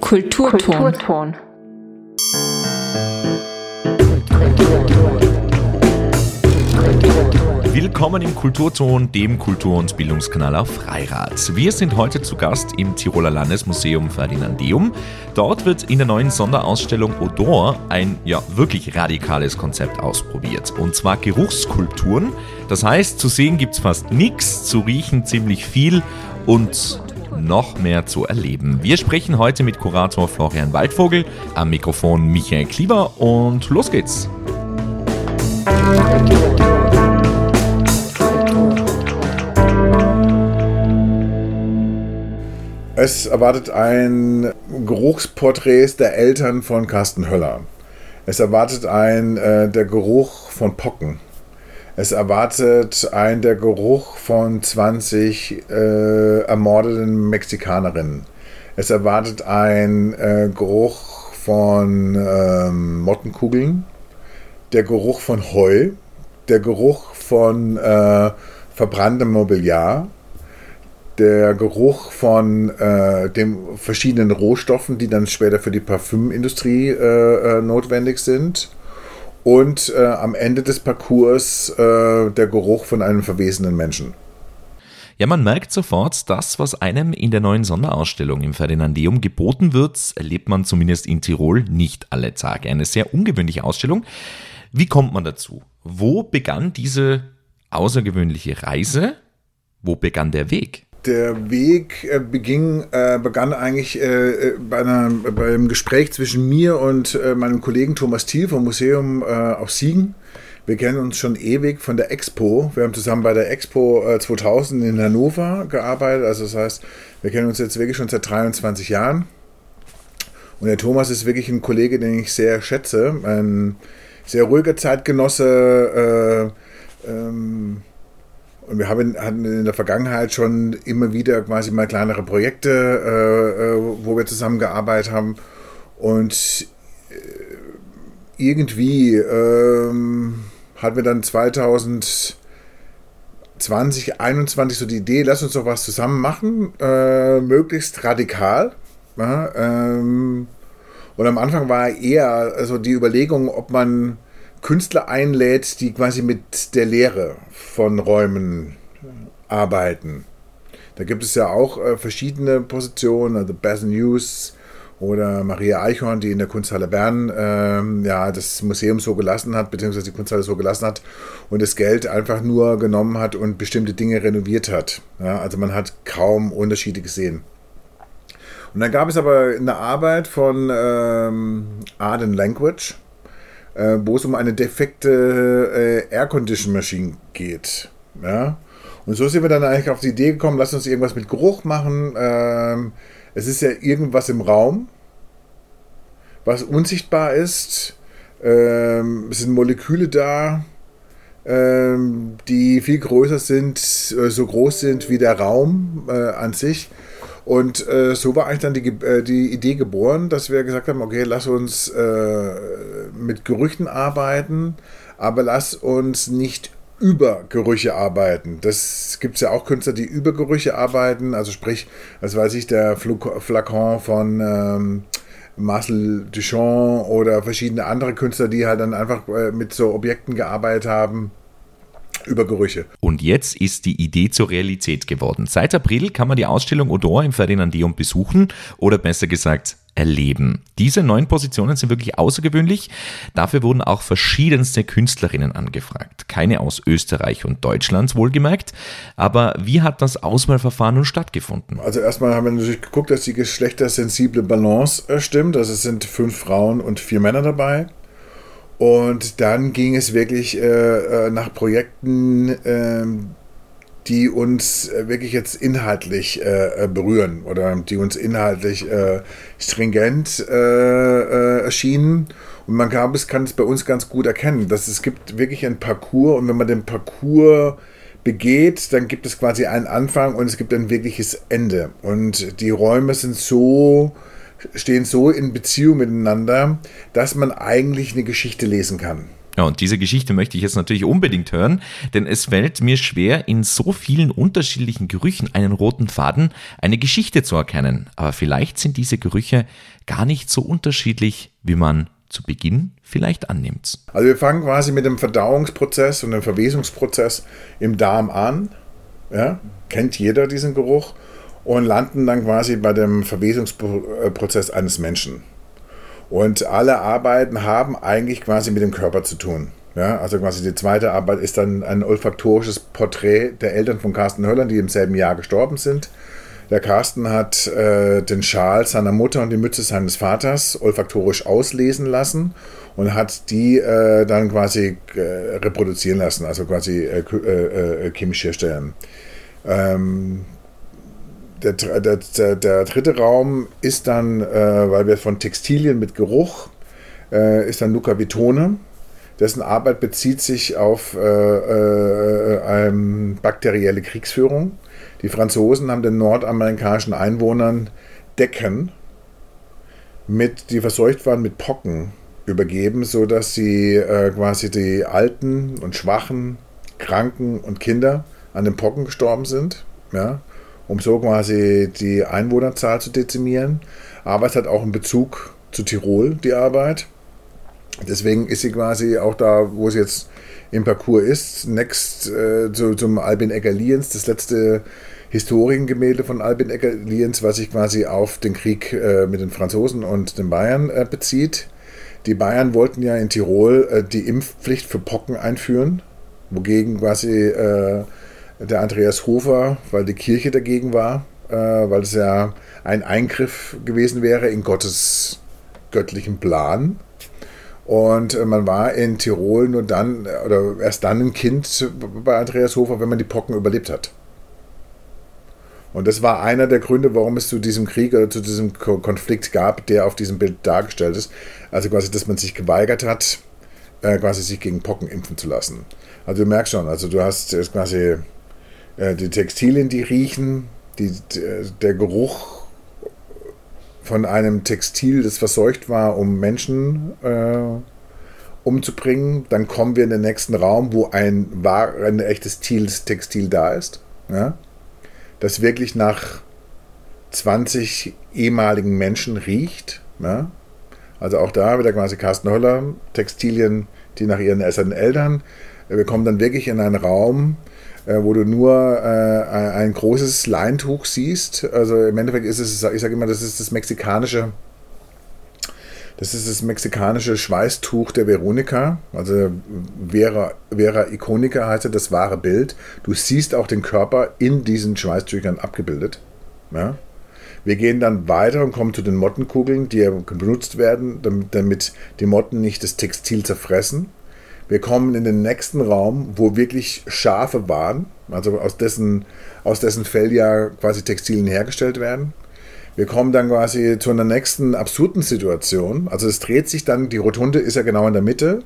Kulturton. Willkommen im Kulturton, dem Kultur- und Bildungskanal auf Freirad. Wir sind heute zu Gast im Tiroler Landesmuseum Ferdinandeum. Dort wird in der neuen Sonderausstellung Odor ein ja wirklich radikales Konzept ausprobiert. Und zwar Geruchskulturen. Das heißt, zu sehen gibt es fast nichts, zu riechen ziemlich viel und noch mehr zu erleben. Wir sprechen heute mit Kurator Florian Waldvogel, am Mikrofon Michael Klieber und los geht's. Es erwartet ein Geruchsporträt der Eltern von Carsten Höller. Es erwartet ein äh, der Geruch von Pocken. Es erwartet ein der Geruch von 20 äh, ermordeten Mexikanerinnen. Es erwartet ein äh, Geruch von ähm, Mottenkugeln, der Geruch von Heu, der Geruch von äh, verbranntem Mobiliar, der Geruch von äh, den verschiedenen Rohstoffen, die dann später für die Parfümindustrie äh, äh, notwendig sind. Und äh, am Ende des Parcours äh, der Geruch von einem verwesenen Menschen. Ja, man merkt sofort, das, was einem in der neuen Sonderausstellung im Ferdinandeum geboten wird, erlebt man zumindest in Tirol nicht alle Tage. Eine sehr ungewöhnliche Ausstellung. Wie kommt man dazu? Wo begann diese außergewöhnliche Reise? Wo begann der Weg? Der Weg äh, beging, äh, begann eigentlich äh, äh bei, einer, bei, einem Gespräch zwischen mir und meinem Kollegen Thomas Thiel vom Museum auf Siegen. Wir kennen uns schon ewig von der Expo. Wir haben zusammen bei der Expo 2000 in Hannover gearbeitet. Also das heißt, wir kennen uns jetzt wirklich schon seit 23 Jahren. Und der Thomas ist wirklich ein Kollege, den ich sehr schätze. Ein sehr ruhiger Zeitgenosse. Ähm, und wir haben, hatten in der Vergangenheit schon immer wieder quasi mal kleinere Projekte, äh, äh wo wir zusammengearbeitet haben. Und äh, irgendwie ähm, hatten wir dann 2020, 2021 so die Idee, lass uns doch was zusammen machen, äh, möglichst radikal. Ja, ähm, und am Anfang war eher also die Überlegung, ob man Künstler einlädt, die quasi mit der Lehre von Räumen arbeiten. Da gibt es ja auch äh, verschiedene Positionen, also Beth News oder Maria Eichhorn, die in der Kunsthalle Bern ähm, ja, das Museum so gelassen hat, beziehungsweise die Kunsthalle so gelassen hat und das Geld einfach nur genommen hat und bestimmte Dinge renoviert hat. Ja, also man hat kaum Unterschiede gesehen. Und dann gab es aber eine Arbeit von ähm, Art and Language, äh, wo es um eine defekte äh, Air Condition Machine geht. Ja? Und so sind wir dann eigentlich auf die Idee gekommen, lass uns irgendwas mit Geruch machen. Ähm, es ist ja irgendwas im Raum, was unsichtbar ist. Ähm, es sind Moleküle da, ähm, die viel größer sind, äh, so groß sind wie der Raum äh, an sich. Und äh, so war eigentlich dann die, äh, die Idee geboren, dass wir gesagt haben, okay, lass uns äh, mit Gerüchten arbeiten, aber lass uns nicht über Gerüche arbeiten. Das gibt es ja auch Künstler, die über Gerüche arbeiten. Also sprich, was weiß ich, der Flakon von ähm, Marcel Duchamp oder verschiedene andere Künstler, die halt dann einfach äh, mit so Objekten gearbeitet haben über Gerüche. Und jetzt ist die Idee zur Realität geworden. Seit April kann man die Ausstellung Odor im Ferdinandeum besuchen oder besser gesagt erleben. Diese neuen Positionen sind wirklich außergewöhnlich. Dafür wurden auch verschiedenste Künstlerinnen angefragt. Keine aus Österreich und Deutschland wohlgemerkt. Aber wie hat das Auswahlverfahren nun stattgefunden? Also erstmal haben wir natürlich geguckt, dass die geschlechtersensible Balance äh, stimmt. Also es sind fünf Frauen und vier Männer dabei. Und dann ging es wirklich äh, äh nach Projekten, äh, die uns äh, wirklich jetzt inhaltlich äh, äh, berühren oder die uns inhaltlich stringent erschienen. Und man kann es, kann es bei uns ganz gut erkennen, dass es gibt wirklich ein Parcours und wenn man den Parcours begeht, dann gibt es quasi einen Anfang und es gibt ein wirkliches Ende. Und die Räume sind so stehen so in Beziehung miteinander, dass man eigentlich eine Geschichte lesen kann. Ja, und diese Geschichte möchte ich jetzt natürlich unbedingt hören, denn es fällt mir schwer, in so vielen unterschiedlichen Gerüchen einen roten Faden, eine Geschichte zu erkennen. Aber vielleicht sind diese Gerüche gar nicht so unterschiedlich, wie man zu Beginn vielleicht annimmt. Also wir fangen quasi mit dem Verdauungsprozess und dem Verwesungsprozess im Darm an. Ja? Kennt jeder diesen Geruch und landen dann quasi bei dem Verwesungsprozess eines Menschen. Und alle Arbeiten haben eigentlich quasi mit dem Körper zu tun. Ja, also quasi die zweite Arbeit ist dann ein olfaktorisches Porträt der Eltern von Carsten Höller, die im selben Jahr gestorben sind. Der Carsten hat äh, den Schal seiner Mutter und die Mütze seines Vaters olfaktorisch auslesen lassen und hat die äh, dann quasi äh, reproduzieren lassen, also quasi äh, äh, äh, chemisch herstellen. Ähm, der, der, der, dritte Raum ist dann, weil wir von Textilien mit Geruch, ist dann Luca Vitone dessen Arbeit bezieht sich auf äh, äh, ähm, bakterielle Kriegsführung. Die Franzosen haben den nordamerikanischen Einwohnern Decken, mit, die verseucht waren mit Pocken, übergeben, sodass sie äh, quasi die Alten und Schwachen, Kranken und Kinder an den Pocken gestorben sind, ja, um so quasi die Einwohnerzahl zu dezimieren. Aber es hat auch einen Bezug zu Tirol, die Arbeit. Deswegen ist sie quasi auch da, wo sie jetzt im Parcours ist, next äh, zu, zum Albin Egger-Liens, das letzte Historiengemälde von Albin Egger-Liens, was sich quasi auf den Krieg äh, mit den Franzosen und den Bayern äh, bezieht. Die Bayern wollten ja in Tirol äh, die Impfpflicht für Pocken einführen, wogegen quasi äh, der Andreas Hofer, weil die Kirche dagegen war, äh, weil es ja ein Eingriff gewesen wäre in Gottes göttlichen Plan. Und äh, man war in Tirol nur dann, oder erst dann ein Kind bei Andreas Hofer, wenn man die Pocken überlebt hat. Und das war einer der Gründe, warum es zu diesem Krieg oder zu diesem Konflikt gab, der auf diesem Bild dargestellt ist. Also quasi, dass man sich geweigert hat, äh, quasi sich gegen Pocken impfen zu lassen. Also du merkst schon, also du hast quasi äh, die Textilien, die riechen, die, der Geruch von einem Textil, das verseucht war, um Menschen äh, umzubringen. Dann kommen wir in den nächsten Raum, wo ein, wahr, ein echtes Textil da ist. Ja? das wirklich nach 20 ehemaligen Menschen riecht. Ja? Also auch da wieder quasi Carsten Höller, Textilien, die nach ihren Eltern. Wir kommen dann wirklich in einen Raum, äh, wo du nur äh, ein großes Leintuch siehst. Also im Endeffekt ist es, ich sage immer, das ist das mexikanische das ist das mexikanische Schweißtuch der Veronika, also Vera, Vera Iconica heißt das wahre Bild. Du siehst auch den Körper in diesen Schweißtüchern abgebildet. Ja? Wir gehen dann weiter und kommen zu den Mottenkugeln, die benutzt werden, damit, damit die Motten nicht das Textil zerfressen. Wir kommen in den nächsten Raum, wo wirklich Schafe waren, also aus dessen, aus dessen Fell ja quasi Textilien hergestellt werden. Wir kommen dann quasi zu einer nächsten absurden Situation. Also es dreht sich dann, die Rotunde ist ja genau in der Mitte.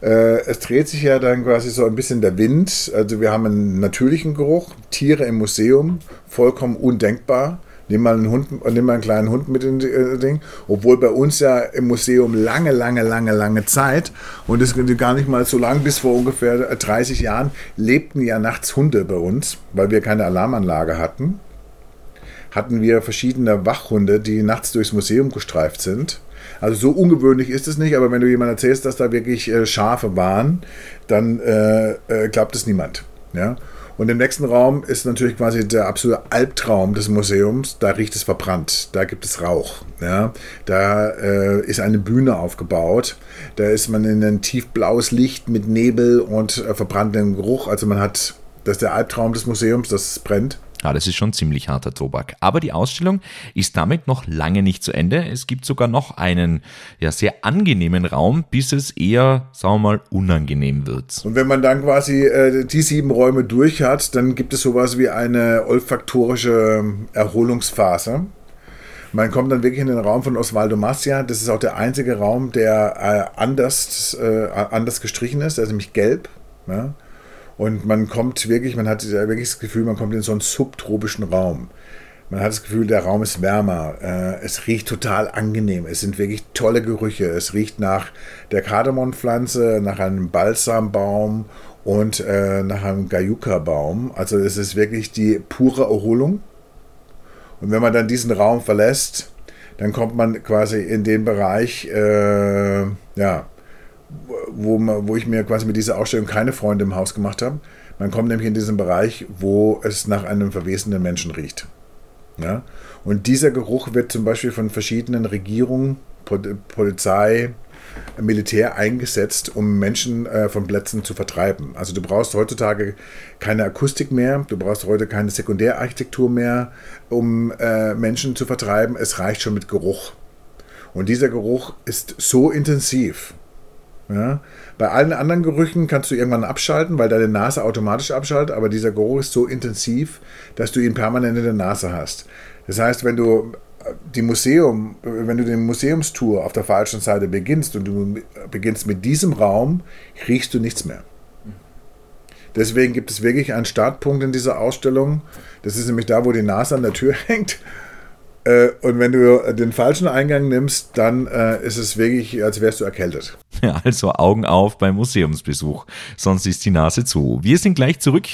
Äh, es dreht sich ja dann quasi so ein bisschen der Wind. Also wir haben einen natürlichen Geruch, Tiere im Museum, vollkommen undenkbar. Nimm mal einen Hund, nimm mal einen kleinen Hund mit in das Ding. Obwohl bei uns ja im Museum lange, lange, lange, lange Zeit und es gar nicht mal so lang, bis vor ungefähr 30 Jahren lebten ja nachts Hunde bei uns, weil wir keine Alarmanlage hatten hatten wir verschiedene Wachhunde, die nachts durchs Museum gestreift sind. Also so ungewöhnlich ist es nicht, aber wenn du jemand erzählst, dass da wirklich äh, Schafe waren, dann äh, äh, glaubt es niemand. Ja? Und im nächsten Raum ist natürlich quasi der absolute Albtraum des Museums. Da riecht es verbrannt, da gibt es Rauch. Ja? Da äh, ist eine Bühne aufgebaut. Da ist man in ein tiefblaues Licht mit Nebel und äh, verbranntem Geruch. Also man hat, das ist der Albtraum des Museums, das brennt. Ja, das ist schon ziemlich harter Tobak. Aber die Ausstellung ist damit noch lange nicht zu Ende. Es gibt sogar noch einen ja, sehr angenehmen Raum, bis es eher, sagen wir mal, unangenehm wird. Und wenn man dann quasi äh, die sieben Räume durch hat, dann gibt es sowas wie eine olfaktorische Erholungsphase. Man kommt dann wirklich in den Raum von Osvaldo Massia. Das ist auch der einzige Raum, der äh, anders, äh, anders gestrichen ist. Der ist nämlich gelb. Ja? Und man kommt wirklich, man hat wirklich das Gefühl, man kommt in so einen subtropischen Raum. Man hat das Gefühl, der Raum ist wärmer. Äh, es riecht total angenehm. Es sind wirklich tolle Gerüche. Es riecht nach der Kardemonpflanze, nach einem Balsambaum und äh, nach einem Gayuka-Baum. Also es ist wirklich die pure Erholung. Und wenn man dann diesen Raum verlässt, dann kommt man quasi in den Bereich, äh, ja, wo, wo ich mir quasi mit dieser Ausstellung keine Freunde im Haus gemacht habe. Man kommt nämlich in diesen Bereich, wo es nach einem verwesenden Menschen riecht. Ja? Und dieser Geruch wird zum Beispiel von verschiedenen Regierungen, Polizei, Militär eingesetzt, um Menschen äh, von Plätzen zu vertreiben. Also du brauchst heutzutage keine Akustik mehr, du brauchst heute keine Sekundärarchitektur mehr, um äh, Menschen zu vertreiben. Es reicht schon mit Geruch. Und dieser Geruch ist so intensiv, ja? Bei allen anderen Gerüchen kannst du irgendwann abschalten, weil deine Nase automatisch abschaltet, aber dieser Geruch ist so intensiv, dass du ihn permanent in der Nase hast. Das heißt, wenn du äh, die Museum, wenn du den Museumstour auf der falschen Seite beginnst und du beginnst mit diesem Raum, riechst du nichts mehr. Deswegen gibt es wirklich einen Startpunkt in dieser Ausstellung. Das ist nämlich da, wo die Nase an der Tür hängt. Äh, und wenn du den falschen Eingang nimmst, dann äh, ist es wirklich, als wärst du erkältet. Ja, also Augen auf beim Museumsbesuch, sonst ist die Nase zu. Wir sind gleich zurück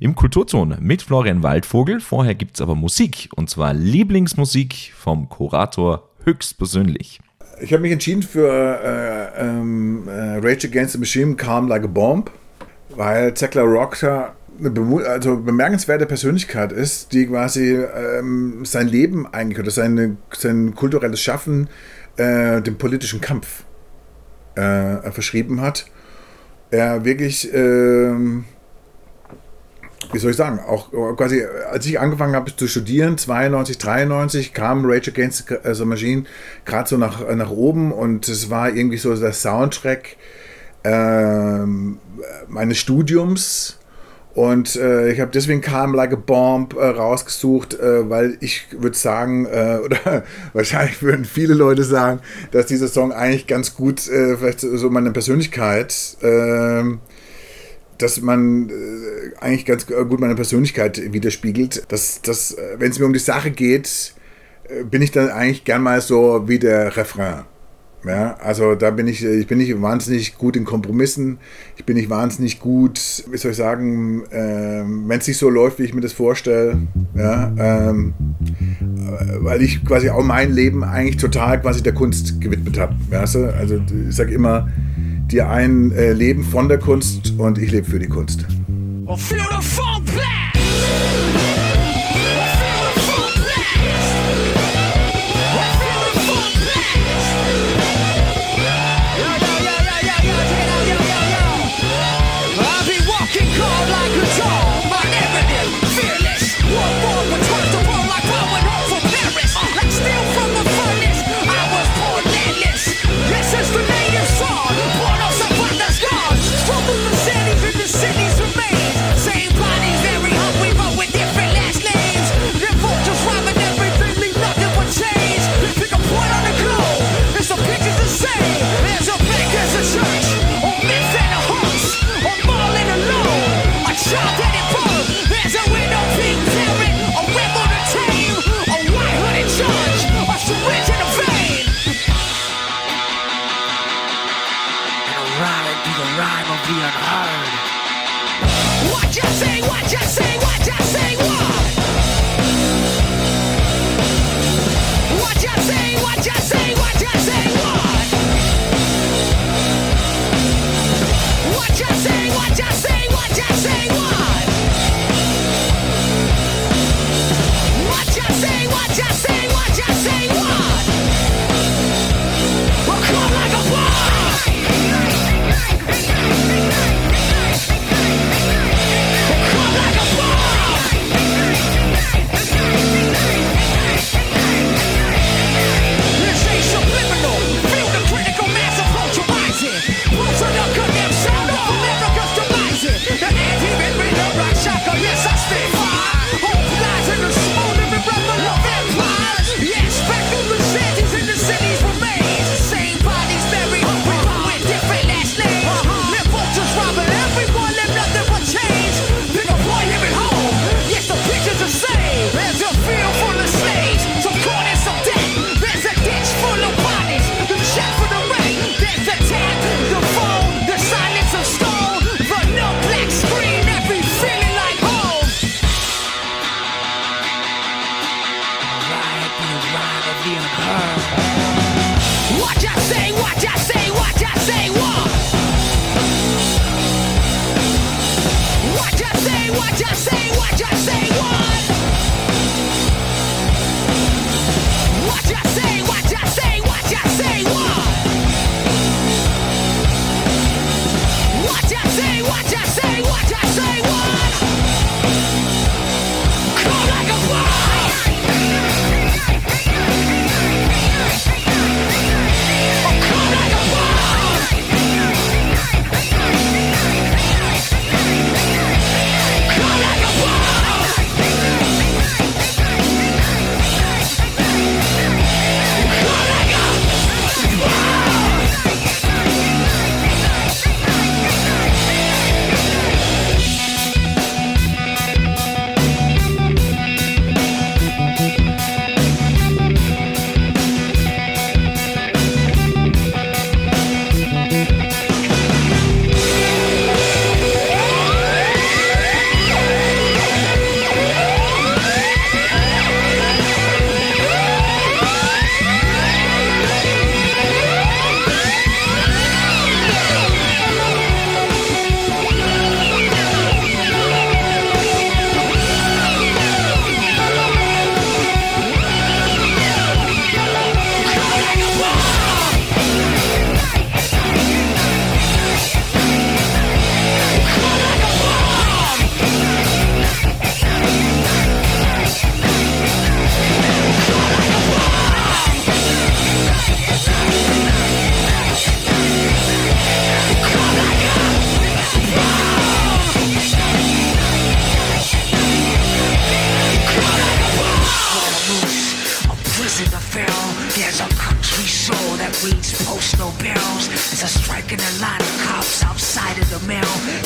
im Kulturton mit Florian Waldvogel. Vorher gibt es aber Musik und zwar Lieblingsmusik vom Kurator höchstpersönlich. Ich habe mich entschieden für äh, ähm, äh, Rage Against the Machine Calm Like a Bomb, weil Zekla Rocker eine also bemerkenswerte Persönlichkeit ist, die quasi ähm, sein Leben eigentlich oder seine, sein kulturelles Schaffen äh, dem politischen Kampf äh, verschrieben hat. Er wirklich, äh, wie soll ich sagen, auch quasi, als ich angefangen habe zu studieren, 92, 93, kam Rage Against the Machine gerade so nach, nach oben und es war irgendwie so der Soundtrack ähm, meines Studiums und äh, ich habe deswegen Calm Like a Bomb äh, rausgesucht, äh, weil ich würde sagen, äh, oder wahrscheinlich würden viele Leute sagen, dass dieser Song eigentlich ganz gut, äh, vielleicht so meine Persönlichkeit, ähm, dass man äh, eigentlich ganz gut meine Persönlichkeit widerspiegelt. Dass, dass wenn es mir um die Sache geht, bin ich dann eigentlich gern mal so wie der Refrain. Ja, also da bin ich, ich bin nicht wahnsinnig gut in Kompromissen. Ich bin nicht wahnsinnig gut, wie soll ich sagen, äh, wenn es nicht so läuft, wie ich mir das vorstelle. Ja, ähm, weil ich quasi auch mein Leben eigentlich total quasi der Kunst gewidmet habe. Weißt du? Also ich sage immer, die einen äh, leben von der Kunst und ich lebe für die Kunst. Well,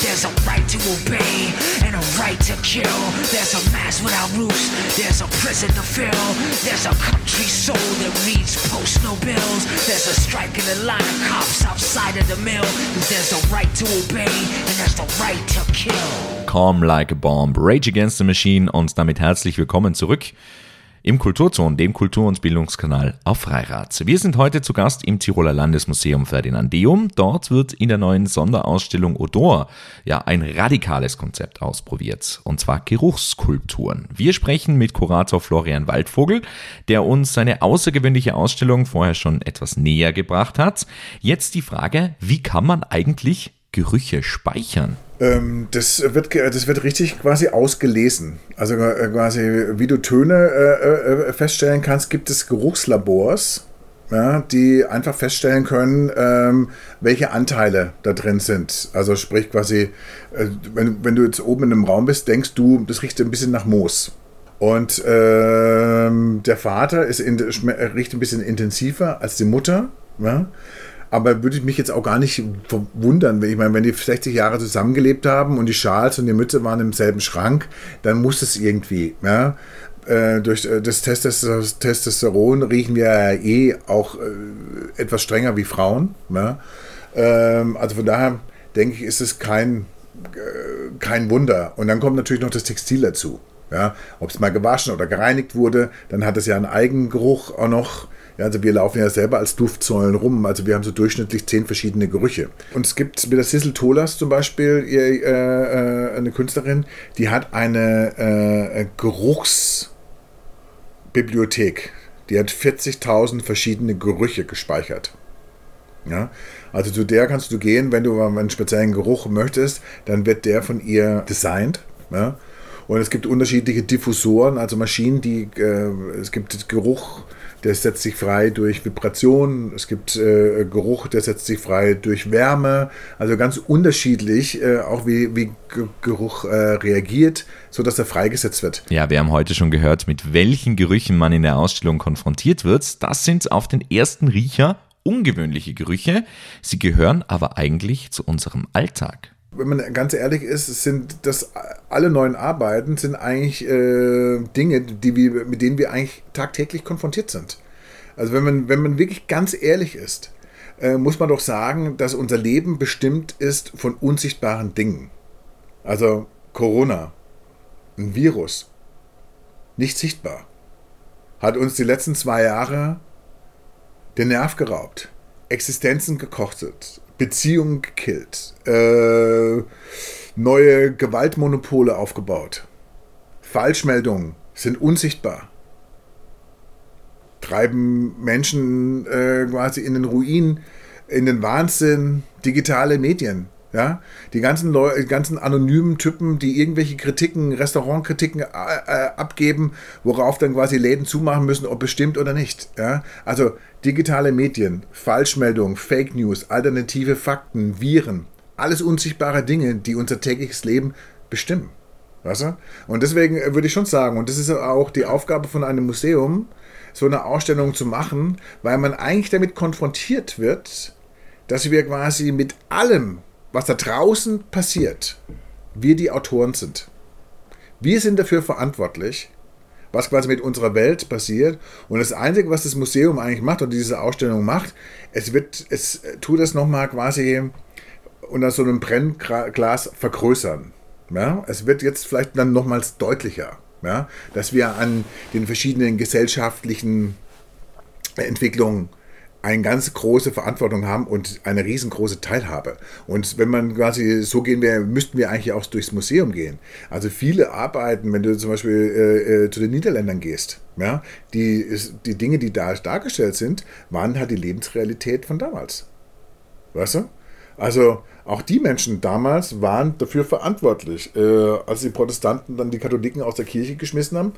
There's a right to obey and a right to kill. There's a mass without roofs. There's a prison to fill. There's a country soul that reads post no bills. There's a strike in the line of cops outside of the mill. There's a right to obey and there's the right to kill. Calm Like a Bomb, Rage Against the Machine und damit herzlich willkommen zurück im Kulturzone, dem Kultur- und Bildungskanal auf Freirad. Wir sind heute zu Gast im Tiroler Landesmuseum Ferdinandeum. Dort wird in der neuen Sonderausstellung Odor ja ein radikales Konzept ausprobiert, und zwar Geruchskulturen. Wir sprechen mit Kurator Florian Waldvogel, der uns seine außergewöhnliche Ausstellung vorher schon etwas näher gebracht hat. Jetzt die Frage, wie kann man eigentlich Gerüche speichern? Ähm, das, wird, das wird richtig quasi ausgelesen. Also äh, quasi, wie du Töne äh, äh, feststellen kannst, gibt es Geruchslabors, ja, die einfach feststellen können, ähm, welche Anteile da drin sind. Also sprich quasi, äh, wenn, wenn du jetzt oben in einem Raum bist, denkst du, das riecht ein bisschen nach Moos. Und ähm, der Vater ist in, riecht ein bisschen intensiver als die Mutter. Ja? Aber würde ich mich jetzt auch gar nicht verwundern, wenn ich meine, wenn die 60 Jahre zusammengelebt haben und die Schals und die Mütze waren im selben Schrank, dann muss es irgendwie, ja. Äh, durch äh, das Testosteron riechen wir ja eh auch äh, etwas strenger wie Frauen. Ähm, also von daher denke ich, ist es kein, kein Wunder. Und dann kommt natürlich noch das Textil dazu. Ob es mal gewaschen oder gereinigt wurde, dann hat es ja einen Eigengeruch auch noch. Ja, also wir laufen ja selber als Duftsäulen rum. Also wir haben so durchschnittlich zehn verschiedene Gerüche. Und es gibt mit der Sissel Tolas zum Beispiel ihr, äh, eine Künstlerin, die hat eine äh, Geruchsbibliothek. Die hat 40.000 verschiedene Gerüche gespeichert. Ja, also zu der kannst du gehen, wenn du einen speziellen Geruch möchtest, dann wird der von ihr designt. Ja? Und es gibt unterschiedliche Diffusoren, also Maschinen, die äh, es gibt Geruch, der setzt sich frei durch Vibration, es gibt äh, Geruch, der setzt sich frei durch Wärme, also ganz unterschiedlich, äh, auch wie, wie Geruch äh, reagiert, sodass er freigesetzt wird. Ja, wir haben heute schon gehört, mit welchen Gerüchen man in der Ausstellung konfrontiert wird. Das sind auf den ersten Riecher ungewöhnliche Gerüche, sie gehören aber eigentlich zu unserem Alltag wenn man ganz ehrlich ist, sind das alle neuen Arbeiten sind eigentlich äh, Dinge, die wir, mit denen wir eigentlich tagtäglich konfrontiert sind. Also wenn man, wenn man wirklich ganz ehrlich ist, äh, muss man doch sagen, dass unser Leben bestimmt ist von unsichtbaren Dingen. Also Corona, ein Virus, nicht sichtbar, hat uns die letzten zwei Jahre den Nerv geraubt, Existenzen gekostet, Beziehungen gekillt, äh, neue Gewaltmonopole aufgebaut, Falschmeldungen sind unsichtbar, treiben Menschen äh, quasi in den Ruin, in den Wahnsinn, digitale Medien. Ja, die ganzen, Leu die ganzen anonymen Typen, die irgendwelche Kritiken, Restaurantkritiken äh, äh, abgeben, worauf dann quasi Läden zumachen müssen, ob bestimmt oder nicht. Ja, also digitale Medien, Falschmeldungen, Fake News, alternative Fakten, Viren, alles unsichtbare Dinge, die unser tägliches Leben bestimmen. Weißt du? Und deswegen würde ich schon sagen, und das ist auch die Aufgabe von einem Museum, so eine Ausstellung zu machen, weil man eigentlich damit konfrontiert wird, dass wir quasi mit allem, was da draußen passiert, wir die Autoren sind. Wir sind dafür verantwortlich, was quasi mit unserer Welt passiert. Und das Einzige, was das Museum eigentlich macht und diese Ausstellung macht, es wird, es tut es nochmal quasi unter so einem Brennglas vergrößern. Ja? Es wird jetzt vielleicht dann nochmals deutlicher, ja? dass wir an den verschiedenen gesellschaftlichen Entwicklungen eine ganz große Verantwortung haben und eine riesengroße Teilhabe. Und wenn man quasi so gehen wäre, müssten wir eigentlich auch durchs Museum gehen. Also viele Arbeiten, wenn du zum Beispiel äh, äh, zu den Niederländern gehst, ja, die, die Dinge, die da dargestellt sind, waren halt die Lebensrealität von damals. Weißt du? Also auch die Menschen damals waren dafür verantwortlich. Äh, als die Protestanten dann die Katholiken aus der Kirche geschmissen haben,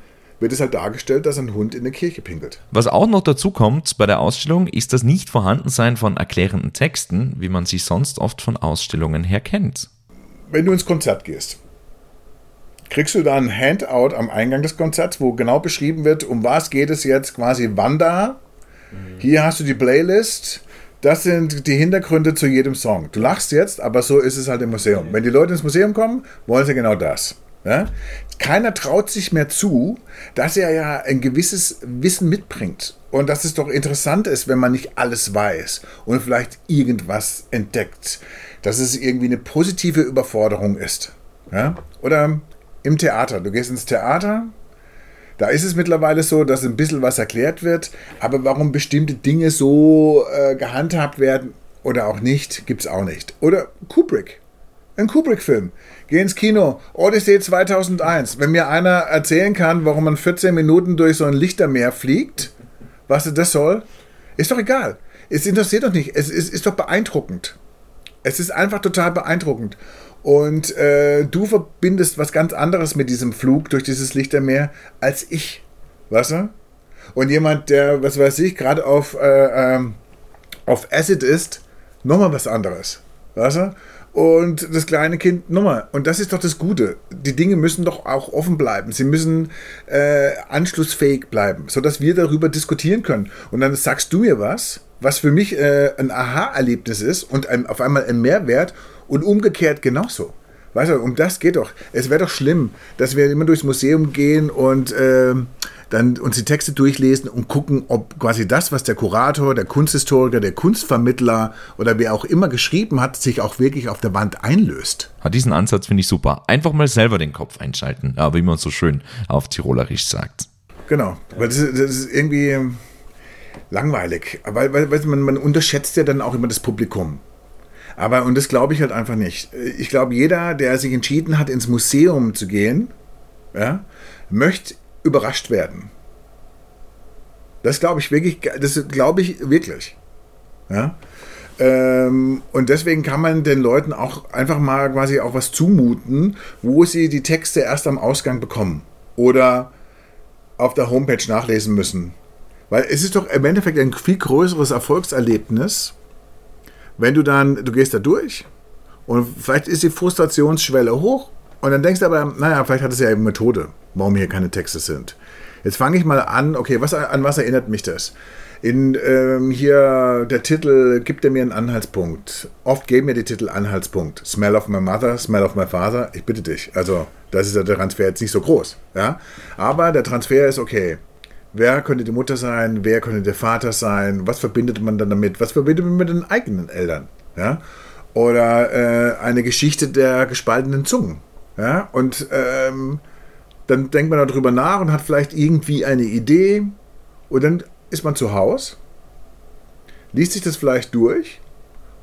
wird es halt dargestellt, dass ein Hund in der Kirche pinkelt. Was auch noch dazu kommt bei der Ausstellung, ist das Nicht-Vorhandensein von erklärenden Texten, wie man sie sonst oft von Ausstellungen her kennt. Wenn du ins Konzert gehst, kriegst du da ein Handout am Eingang des Konzerts, wo genau beschrieben wird, um was geht es jetzt quasi wann da. Mhm. Hier hast du die Playlist, das sind die Hintergründe zu jedem Song. Du lachst jetzt, aber so ist es halt im Museum. Wenn die Leute ins Museum kommen, wollen sie genau das. Ja? Keiner traut sich mehr zu, dass er ja ein gewisses Wissen mitbringt. Und dass es doch interessant ist, wenn man nicht alles weiß und vielleicht irgendwas entdeckt. Dass es irgendwie eine positive Überforderung ist. Ja? Oder im Theater. Du gehst ins Theater, da ist es mittlerweile so, dass ein bisschen was erklärt wird, aber warum bestimmte Dinge so äh, gehandhabt werden oder auch nicht, gibt es auch nicht. Oder Kubrick. Ein Kubrick-Film. Geh ins Kino. Odyssey 2001. Wenn mir einer erzählen kann, warum man 14 Minuten durch so ein Lichtermeer fliegt, was das soll, ist doch egal. Es interessiert doch nicht. Es ist, ist doch beeindruckend. Es ist einfach total beeindruckend. Und äh, du verbindest was ganz anderes mit diesem Flug durch dieses Lichtermeer als ich. Weißt du? Und jemand, der, was weiß ich, gerade auf, äh, ähm, auf Acid ist, nochmal was anderes. Weißt du? Und das kleine Kind nochmal. Und das ist doch das Gute. Die Dinge müssen doch auch offen bleiben. Sie müssen äh, anschlussfähig bleiben, sodass wir darüber diskutieren können. Und dann sagst du mir was, was für mich äh, ein Aha-Erlebnis ist und ein, auf einmal ein Mehrwert und umgekehrt genauso. Weißt du, um das geht doch. Es wäre doch schlimm, dass wir immer durchs Museum gehen und äh, dann uns die Texte durchlesen und gucken, ob quasi das, was der Kurator, der Kunsthistoriker, der Kunstvermittler oder wer auch immer geschrieben hat, sich auch wirklich auf der Wand einlöst. Ja, diesen Ansatz finde ich super. Einfach mal selber den Kopf einschalten, ja, wie man so schön auf Tirolerisch sagt. Genau, weil das, das ist irgendwie langweilig. Weil, weil, weil man, man unterschätzt ja dann auch immer das Publikum. Aber, und das glaube ich halt einfach nicht. Ich glaube, jeder, der sich entschieden hat, ins Museum zu gehen, ja, möchte überrascht werden. Das glaube ich wirklich, das glaube ich wirklich. Ja. Ähm, und deswegen kann man den Leuten auch einfach mal quasi auch was zumuten, wo sie die Texte erst am Ausgang bekommen oder auf der Homepage nachlesen müssen. Weil es ist doch im Endeffekt ein viel größeres Erfolgserlebnis, wenn du dann, du gehst da durch und vielleicht ist die Frustrationsschwelle hoch und dann denkst du aber, naja, vielleicht hat es ja eben Methode, warum hier keine Texte sind. Jetzt fange ich mal an, okay, was, an was erinnert mich das? In ähm, hier der Titel gibt er mir einen Anhaltspunkt. Oft geben mir die Titel Anhaltspunkt. Smell of my mother, smell of my father. Ich bitte dich. Also, das ist der Transfer jetzt nicht so groß. Ja? Aber der Transfer ist okay. Wer könnte die Mutter sein? Wer könnte der Vater sein? Was verbindet man dann damit? Was verbindet man mit den eigenen Eltern? Ja? Oder äh, eine Geschichte der gespaltenen Zungen. Ja? Und ähm, dann denkt man darüber nach und hat vielleicht irgendwie eine Idee. Und dann ist man zu Hause, liest sich das vielleicht durch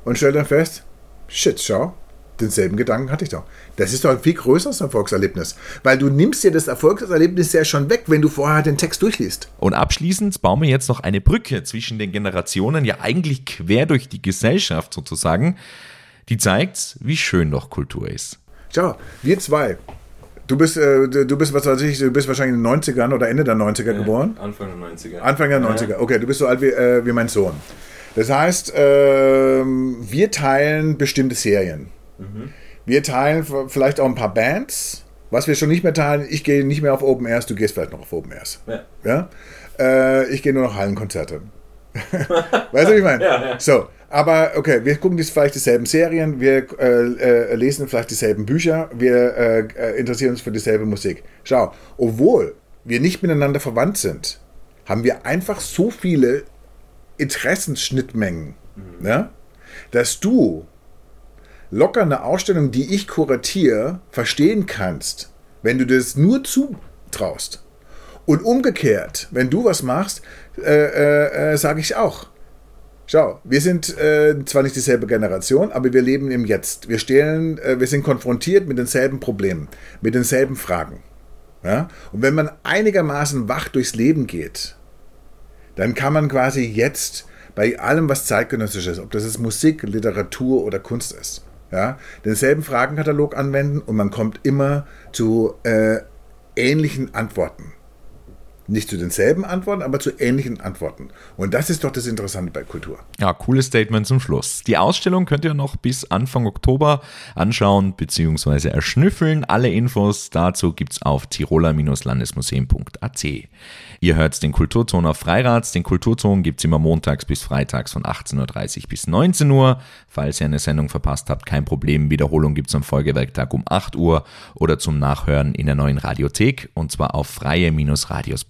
und stellt dann fest, shit, schau, denselben Gedanken hatte ich doch. Das ist doch ein viel größeres Erfolgserlebnis, weil du nimmst dir das Erfolgserlebnis ja schon weg, wenn du vorher den Text durchliest. Und abschließend bauen wir jetzt noch eine Brücke zwischen den Generationen, ja eigentlich quer durch die Gesellschaft sozusagen, die zeigt, wie schön doch Kultur ist. Schau, wir zwei, Du bist, äh, du bist, was weiß ich, du bist wahrscheinlich in den 90ern oder Ende der 90er geboren? Anfang der 90er. Anfang der 90er, okay, du bist so alt wie, äh, wie mein Sohn. Das heißt, äh, wir teilen bestimmte Serien. Mhm. Wir teilen vielleicht auch ein paar Bands. Was wir schon nicht mehr teilen, ich gehe nicht mehr auf Open Airs, du gehst vielleicht noch auf Open Airs. Ja. ja? Äh, ich gehe nur noch Hallenkonzerte. weißt du, was ich meine? Ja, ja. So, aber okay, wir gucken jetzt vielleicht dieselben Serien, wir äh, äh, lesen vielleicht dieselben Bücher, wir äh, äh, interessieren uns für dieselbe Musik. Schau, obwohl wir nicht miteinander verwandt sind, haben wir einfach so viele Interessensschnittmengen, mhm. ja, dass du locker eine Ausstellung, die ich kuratiere, verstehen kannst, wenn du das nur zutraust. Und umgekehrt, wenn du was machst, äh, äh, äh sage ich auch. Schau, wir sind äh, zwar nicht dieselbe Generation, aber wir leben im Jetzt. Wir, stehen, äh, wir sind konfrontiert mit denselben Problemen, mit denselben Fragen. Ja? Und wenn man einigermaßen wach durchs Leben geht, dann kann man quasi jetzt bei allem, was zeitgenössisch ist, ob das jetzt Musik, Literatur oder Kunst ist, ja, denselben Fragenkatalog anwenden und man kommt immer zu äh, ähnlichen Antworten. Nicht zu denselben Antworten, aber zu ähnlichen Antworten. Und das ist doch das Interessante bei Kultur. Ja, cooles Statement zum Schluss. Die Ausstellung könnt ihr noch bis Anfang Oktober anschauen bzw. erschnüffeln. Alle Infos dazu gibt's auf tiroler-landesmuseum.at. Ihr hört den Kulturton auf Freirats. Den Kulturton gibt's immer montags bis freitags von 18.30 Uhr bis 19 Uhr. Falls ihr eine Sendung verpasst habt, kein Problem. Wiederholung gibt's am Folgewerktag um 8 Uhr oder zum Nachhören in der neuen Radiothek und zwar auf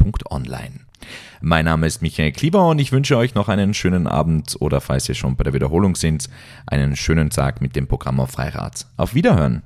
freie-radios.online. Mein Name ist Michael Klieber und ich wünsche euch noch einen schönen Abend oder falls ihr schon bei der Wiederholung sind, einen schönen Tag mit dem Programm auf Freirad. Auf Wiederhören!